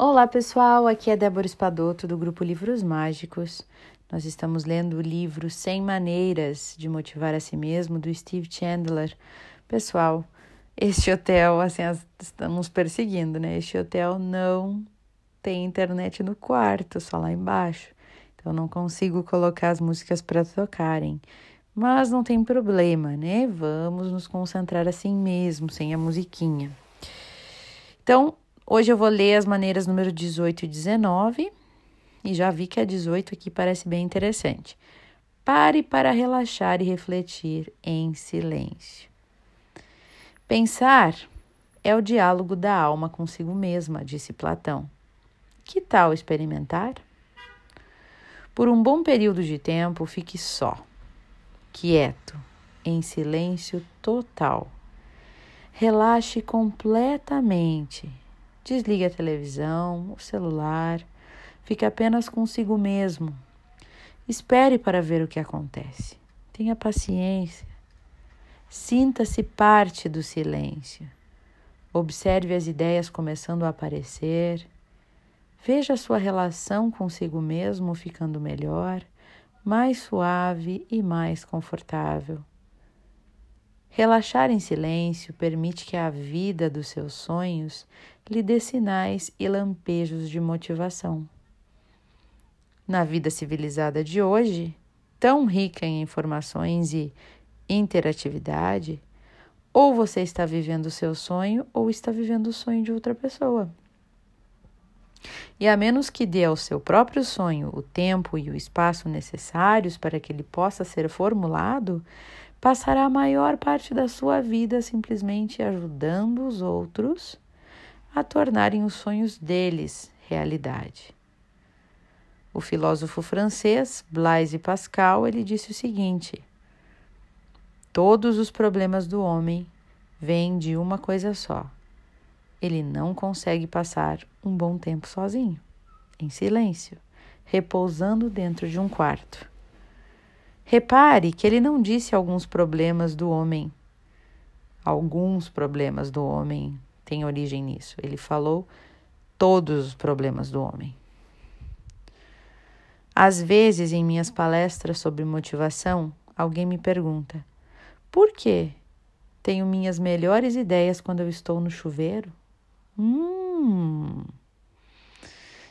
Olá pessoal, aqui é Débora Espadoto do grupo Livros Mágicos. Nós estamos lendo o livro 100 Maneiras de Motivar a Si Mesmo do Steve Chandler. Pessoal, este hotel, assim, estamos perseguindo, né? Este hotel não tem internet no quarto, só lá embaixo. Então não consigo colocar as músicas para tocarem. Mas não tem problema, né? Vamos nos concentrar assim mesmo, sem a musiquinha. Então, Hoje eu vou ler as maneiras número 18 e 19 e já vi que a 18 aqui parece bem interessante. Pare para relaxar e refletir em silêncio. Pensar é o diálogo da alma consigo mesma, disse Platão. Que tal experimentar? Por um bom período de tempo, fique só, quieto, em silêncio total. Relaxe completamente Desligue a televisão, o celular, fique apenas consigo mesmo. Espere para ver o que acontece. Tenha paciência. Sinta-se parte do silêncio. Observe as ideias começando a aparecer. Veja sua relação consigo mesmo ficando melhor, mais suave e mais confortável. Relaxar em silêncio permite que a vida dos seus sonhos lhe dê sinais e lampejos de motivação. Na vida civilizada de hoje, tão rica em informações e interatividade, ou você está vivendo o seu sonho ou está vivendo o sonho de outra pessoa. E a menos que dê ao seu próprio sonho o tempo e o espaço necessários para que ele possa ser formulado, passará a maior parte da sua vida simplesmente ajudando os outros a tornarem os sonhos deles realidade. O filósofo francês Blaise Pascal ele disse o seguinte: Todos os problemas do homem vêm de uma coisa só. Ele não consegue passar um bom tempo sozinho, em silêncio, repousando dentro de um quarto. Repare que ele não disse alguns problemas do homem. Alguns problemas do homem têm origem nisso. Ele falou todos os problemas do homem. Às vezes, em minhas palestras sobre motivação, alguém me pergunta: por que tenho minhas melhores ideias quando eu estou no chuveiro? Hum.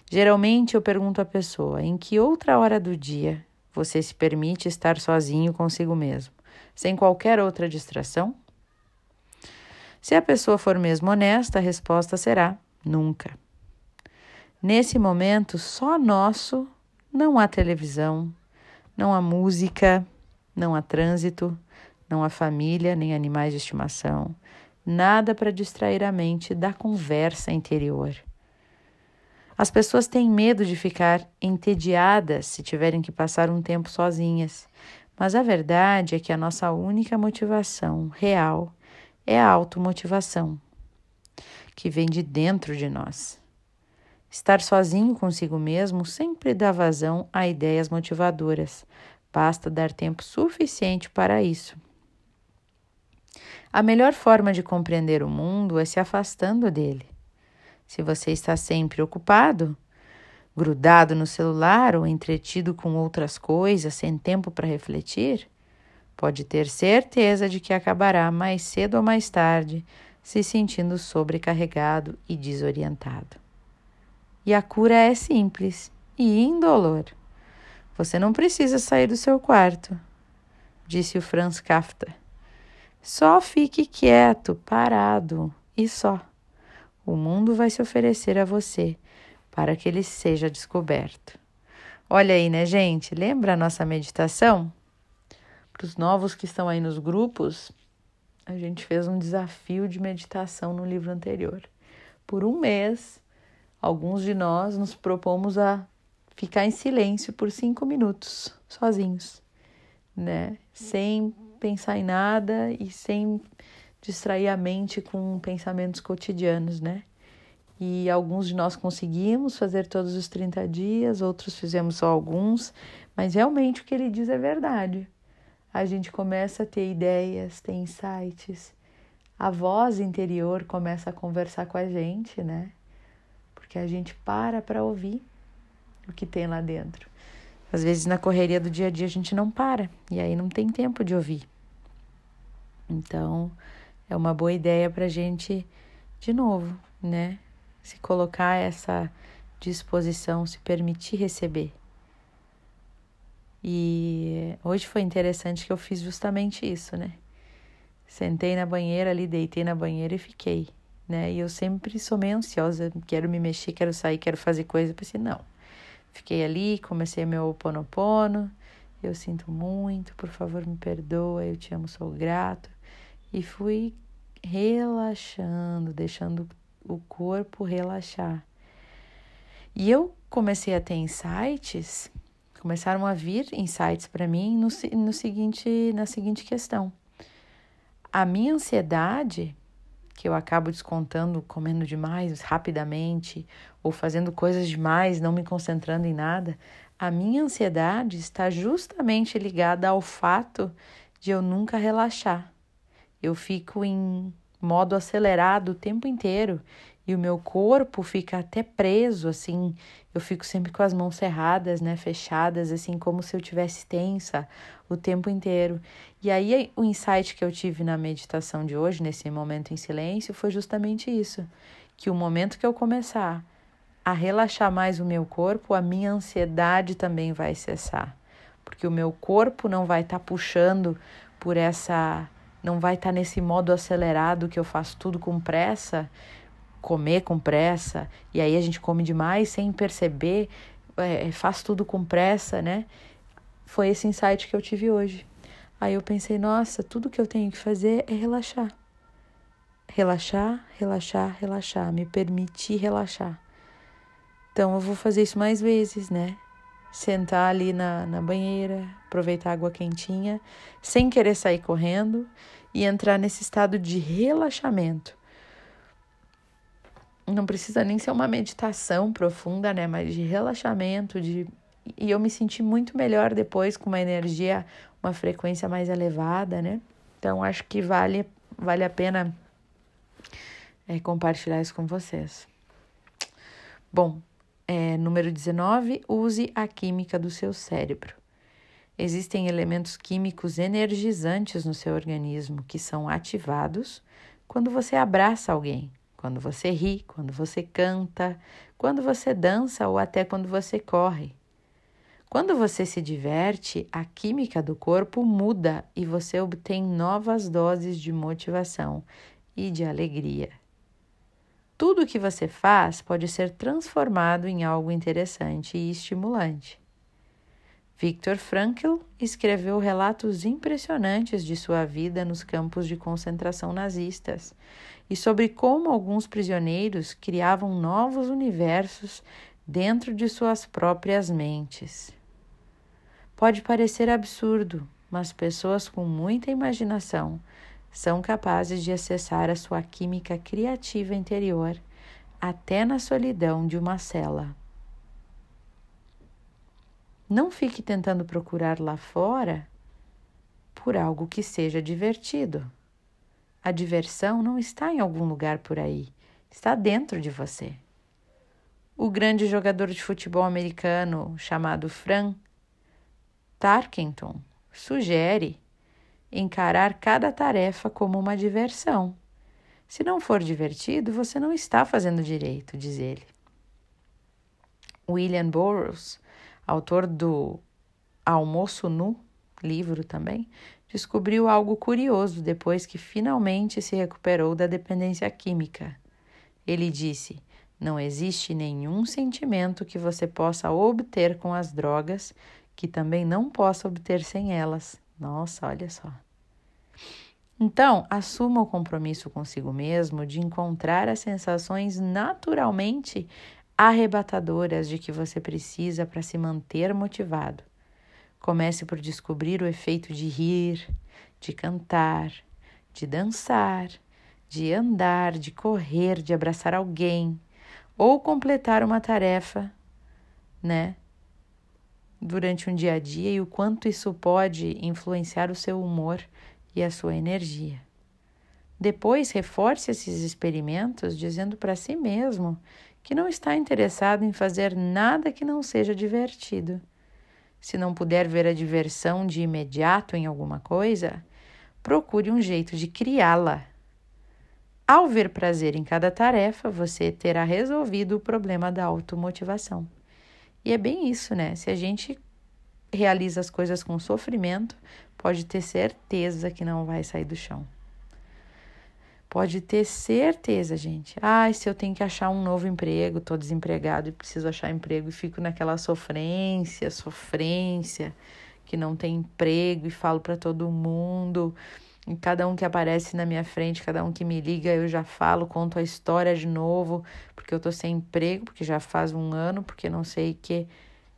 Geralmente eu pergunto à pessoa em que outra hora do dia você se permite estar sozinho consigo mesmo, sem qualquer outra distração? Se a pessoa for mesmo honesta, a resposta será nunca. Nesse momento, só nosso, não há televisão, não há música, não há trânsito, não há família nem animais de estimação, nada para distrair a mente da conversa interior. As pessoas têm medo de ficar entediadas se tiverem que passar um tempo sozinhas, mas a verdade é que a nossa única motivação real é a automotivação, que vem de dentro de nós. Estar sozinho consigo mesmo sempre dá vazão a ideias motivadoras, basta dar tempo suficiente para isso. A melhor forma de compreender o mundo é se afastando dele. Se você está sempre ocupado, grudado no celular ou entretido com outras coisas, sem tempo para refletir, pode ter certeza de que acabará mais cedo ou mais tarde se sentindo sobrecarregado e desorientado. E a cura é simples e indolor. Você não precisa sair do seu quarto, disse o Franz Kafka. Só fique quieto, parado e só o mundo vai se oferecer a você para que ele seja descoberto. Olha aí, né, gente? Lembra a nossa meditação? Para os novos que estão aí nos grupos, a gente fez um desafio de meditação no livro anterior. Por um mês, alguns de nós nos propomos a ficar em silêncio por cinco minutos, sozinhos, né? Sem pensar em nada e sem distrair a mente com pensamentos cotidianos, né? E alguns de nós conseguimos fazer todos os 30 dias, outros fizemos só alguns, mas realmente o que ele diz é verdade. A gente começa a ter ideias, ter insights, a voz interior começa a conversar com a gente, né? porque a gente para para ouvir o que tem lá dentro. Às vezes na correria do dia a dia a gente não para e aí não tem tempo de ouvir. Então é uma boa ideia para a gente, de novo, né? Se colocar essa disposição, se permitir receber. E hoje foi interessante que eu fiz justamente isso, né? Sentei na banheira ali, deitei na banheira e fiquei, né? E eu sempre sou meio ansiosa, quero me mexer, quero sair, quero fazer coisa. Eu pensei, não. Fiquei ali, comecei meu ponopono. Eu sinto muito, por favor, me perdoa, eu te amo, sou grato. E fui relaxando, deixando o corpo relaxar. E eu comecei a ter insights, começaram a vir insights para mim no, no seguinte, na seguinte questão. A minha ansiedade, que eu acabo descontando comendo demais rapidamente ou fazendo coisas demais, não me concentrando em nada, a minha ansiedade está justamente ligada ao fato de eu nunca relaxar. Eu fico em modo acelerado o tempo inteiro e o meu corpo fica até preso, assim. Eu fico sempre com as mãos cerradas, né, fechadas, assim, como se eu tivesse tensa o tempo inteiro. E aí o insight que eu tive na meditação de hoje, nesse momento em silêncio, foi justamente isso, que o momento que eu começar a relaxar mais o meu corpo, a minha ansiedade também vai cessar, porque o meu corpo não vai estar tá puxando por essa não vai estar tá nesse modo acelerado que eu faço tudo com pressa, comer com pressa, e aí a gente come demais sem perceber, é, faz tudo com pressa, né? Foi esse insight que eu tive hoje. Aí eu pensei, nossa, tudo que eu tenho que fazer é relaxar. Relaxar, relaxar, relaxar, me permitir relaxar. Então eu vou fazer isso mais vezes, né? Sentar ali na, na banheira, aproveitar a água quentinha, sem querer sair correndo e entrar nesse estado de relaxamento. Não precisa nem ser uma meditação profunda, né? Mas de relaxamento, de e eu me senti muito melhor depois com uma energia, uma frequência mais elevada, né? Então acho que vale vale a pena é, compartilhar isso com vocês. Bom, é, número 19, use a química do seu cérebro. Existem elementos químicos energizantes no seu organismo que são ativados quando você abraça alguém, quando você ri, quando você canta, quando você dança ou até quando você corre. Quando você se diverte, a química do corpo muda e você obtém novas doses de motivação e de alegria. Tudo o que você faz pode ser transformado em algo interessante e estimulante. Viktor Frankl escreveu relatos impressionantes de sua vida nos campos de concentração nazistas e sobre como alguns prisioneiros criavam novos universos dentro de suas próprias mentes. Pode parecer absurdo, mas pessoas com muita imaginação são capazes de acessar a sua química criativa interior até na solidão de uma cela. Não fique tentando procurar lá fora por algo que seja divertido. A diversão não está em algum lugar por aí, está dentro de você. O grande jogador de futebol americano chamado Fran Tarkenton sugere encarar cada tarefa como uma diversão. Se não for divertido, você não está fazendo direito, diz ele. William Burroughs, autor do Almoço Nu, livro também, descobriu algo curioso depois que finalmente se recuperou da dependência química. Ele disse: Não existe nenhum sentimento que você possa obter com as drogas que também não possa obter sem elas. Nossa, olha só. Então, assuma o compromisso consigo mesmo de encontrar as sensações naturalmente arrebatadoras de que você precisa para se manter motivado. Comece por descobrir o efeito de rir, de cantar, de dançar, de andar, de correr, de abraçar alguém ou completar uma tarefa, né? Durante um dia a dia e o quanto isso pode influenciar o seu humor e a sua energia. Depois, reforce esses experimentos dizendo para si mesmo que não está interessado em fazer nada que não seja divertido. Se não puder ver a diversão de imediato em alguma coisa, procure um jeito de criá-la. Ao ver prazer em cada tarefa, você terá resolvido o problema da automotivação. E é bem isso, né? Se a gente realiza as coisas com sofrimento, pode ter certeza que não vai sair do chão. Pode ter certeza, gente. Ai, se eu tenho que achar um novo emprego, tô desempregado e preciso achar emprego e fico naquela sofrência, sofrência, que não tem emprego e falo para todo mundo. E cada um que aparece na minha frente, cada um que me liga, eu já falo, conto a história de novo, porque eu tô sem emprego, porque já faz um ano, porque não sei o que.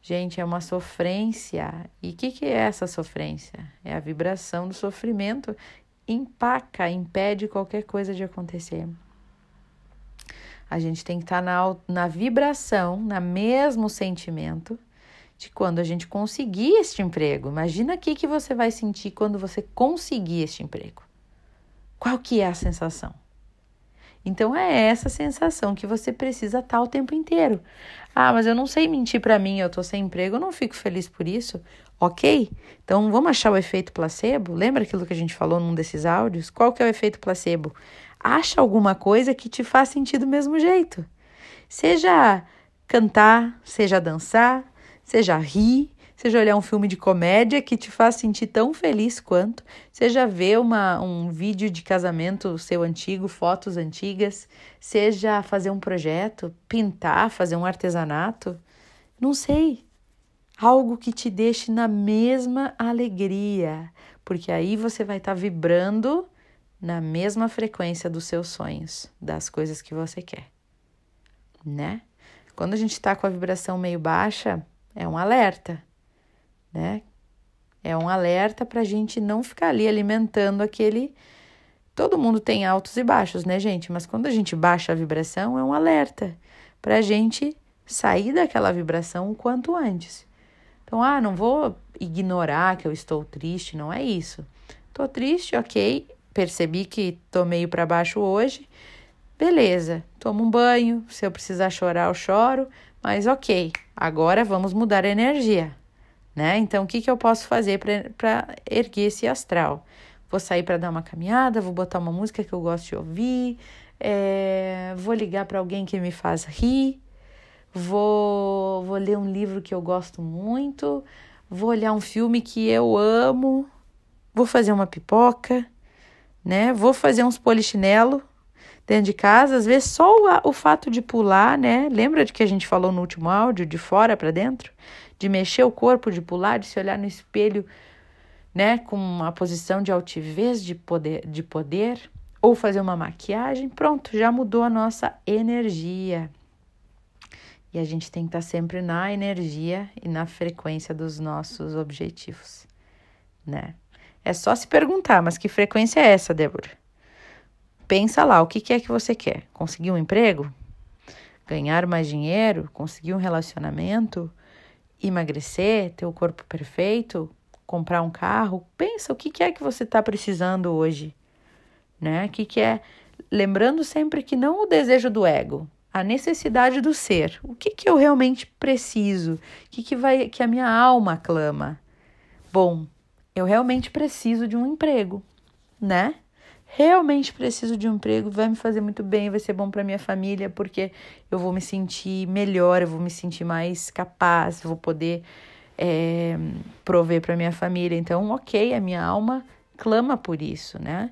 Gente, é uma sofrência. E o que, que é essa sofrência? É a vibração do sofrimento empaca, impede qualquer coisa de acontecer. A gente tem que estar tá na, na vibração, na mesmo sentimento de quando a gente conseguir este emprego. Imagina aqui que você vai sentir quando você conseguir este emprego. Qual que é a sensação? Então é essa sensação que você precisa estar o tempo inteiro. Ah, mas eu não sei mentir para mim, eu tô sem emprego, eu não fico feliz por isso. Ok? Então vamos achar o efeito placebo? Lembra aquilo que a gente falou num desses áudios? Qual que é o efeito placebo? Acha alguma coisa que te faz sentir do mesmo jeito. Seja cantar, seja dançar, seja rir, seja olhar um filme de comédia que te faz sentir tão feliz quanto, seja ver uma, um vídeo de casamento seu antigo, fotos antigas, seja fazer um projeto, pintar, fazer um artesanato, não sei algo que te deixe na mesma alegria, porque aí você vai estar tá vibrando na mesma frequência dos seus sonhos, das coisas que você quer, né? Quando a gente está com a vibração meio baixa, é um alerta, né? É um alerta para a gente não ficar ali alimentando aquele. Todo mundo tem altos e baixos, né, gente? Mas quando a gente baixa a vibração, é um alerta para a gente sair daquela vibração o quanto antes. Então, ah, não vou ignorar que eu estou triste, não é isso. Tô triste, ok, percebi que tô meio para baixo hoje. Beleza, tomo um banho, se eu precisar chorar, eu choro, mas ok, agora vamos mudar a energia, né? Então, o que, que eu posso fazer para erguer esse astral? Vou sair para dar uma caminhada, vou botar uma música que eu gosto de ouvir, é, vou ligar para alguém que me faz rir, vou, vou ler um livro que eu gosto muito, vou olhar um filme que eu amo, vou fazer uma pipoca, né? Vou fazer uns polichinelo dentro de casa, às vezes só o, o fato de pular, né? Lembra de que a gente falou no último áudio, de fora para dentro? De mexer o corpo, de pular, de se olhar no espelho, né? Com uma posição de altivez, de poder, de poder ou fazer uma maquiagem, pronto, já mudou a nossa energia. E a gente tem que estar sempre na energia e na frequência dos nossos objetivos, né? É só se perguntar, mas que frequência é essa, Débora? Pensa lá, o que é que você quer? Conseguir um emprego? Ganhar mais dinheiro? Conseguir um relacionamento? Emagrecer? Ter o corpo perfeito? Comprar um carro? Pensa, o que é que você está precisando hoje? Né? O que, que é? Lembrando sempre que não o desejo do ego, a necessidade do ser. O que, que eu realmente preciso? O que, que, vai, que a minha alma clama? Bom, eu realmente preciso de um emprego, né? Realmente preciso de um emprego, vai me fazer muito bem, vai ser bom para minha família, porque eu vou me sentir melhor, eu vou me sentir mais capaz, vou poder é, prover para minha família. Então, ok, a minha alma clama por isso, né?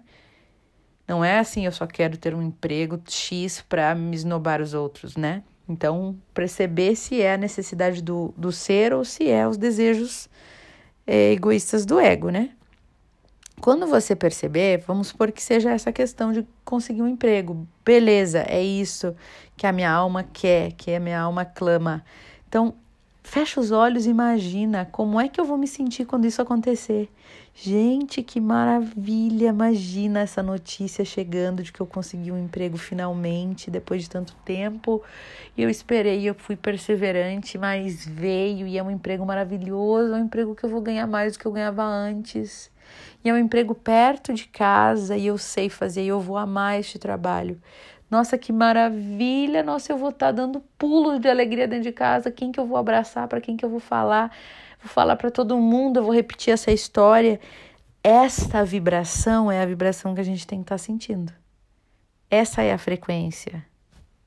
Não é assim, eu só quero ter um emprego X para me esnobar os outros, né? Então, perceber se é a necessidade do, do ser ou se é os desejos é, egoístas do ego, né? Quando você perceber, vamos supor que seja essa questão de conseguir um emprego. Beleza, é isso que a minha alma quer, que a minha alma clama. Então, fecha os olhos e imagina como é que eu vou me sentir quando isso acontecer. Gente, que maravilha! Imagina essa notícia chegando de que eu consegui um emprego finalmente, depois de tanto tempo. E eu esperei, eu fui perseverante, mas veio e é um emprego maravilhoso, é um emprego que eu vou ganhar mais do que eu ganhava antes. E é um emprego perto de casa e eu sei fazer e eu vou amar este trabalho. Nossa, que maravilha! Nossa, eu vou estar tá dando pulos de alegria dentro de casa. Quem que eu vou abraçar? Para quem que eu vou falar? Vou falar para todo mundo, eu vou repetir essa história. Esta vibração é a vibração que a gente tem que estar tá sentindo. Essa é a frequência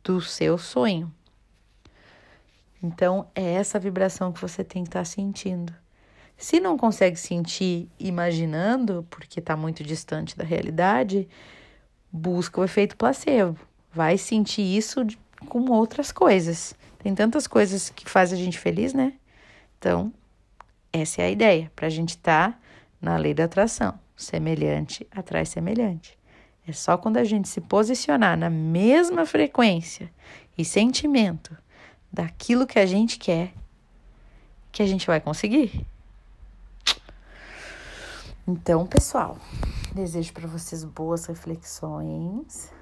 do seu sonho. Então, é essa vibração que você tem que estar tá sentindo. Se não consegue sentir imaginando, porque está muito distante da realidade, busca o efeito placebo. Vai sentir isso com outras coisas. Tem tantas coisas que fazem a gente feliz, né? Então, essa é a ideia, para a gente estar tá na lei da atração. Semelhante atrai semelhante. É só quando a gente se posicionar na mesma frequência e sentimento daquilo que a gente quer que a gente vai conseguir. Então, pessoal, desejo para vocês boas reflexões.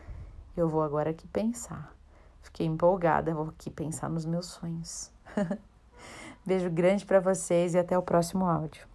Eu vou agora aqui pensar. Fiquei empolgada, vou aqui pensar nos meus sonhos. Beijo grande para vocês e até o próximo áudio.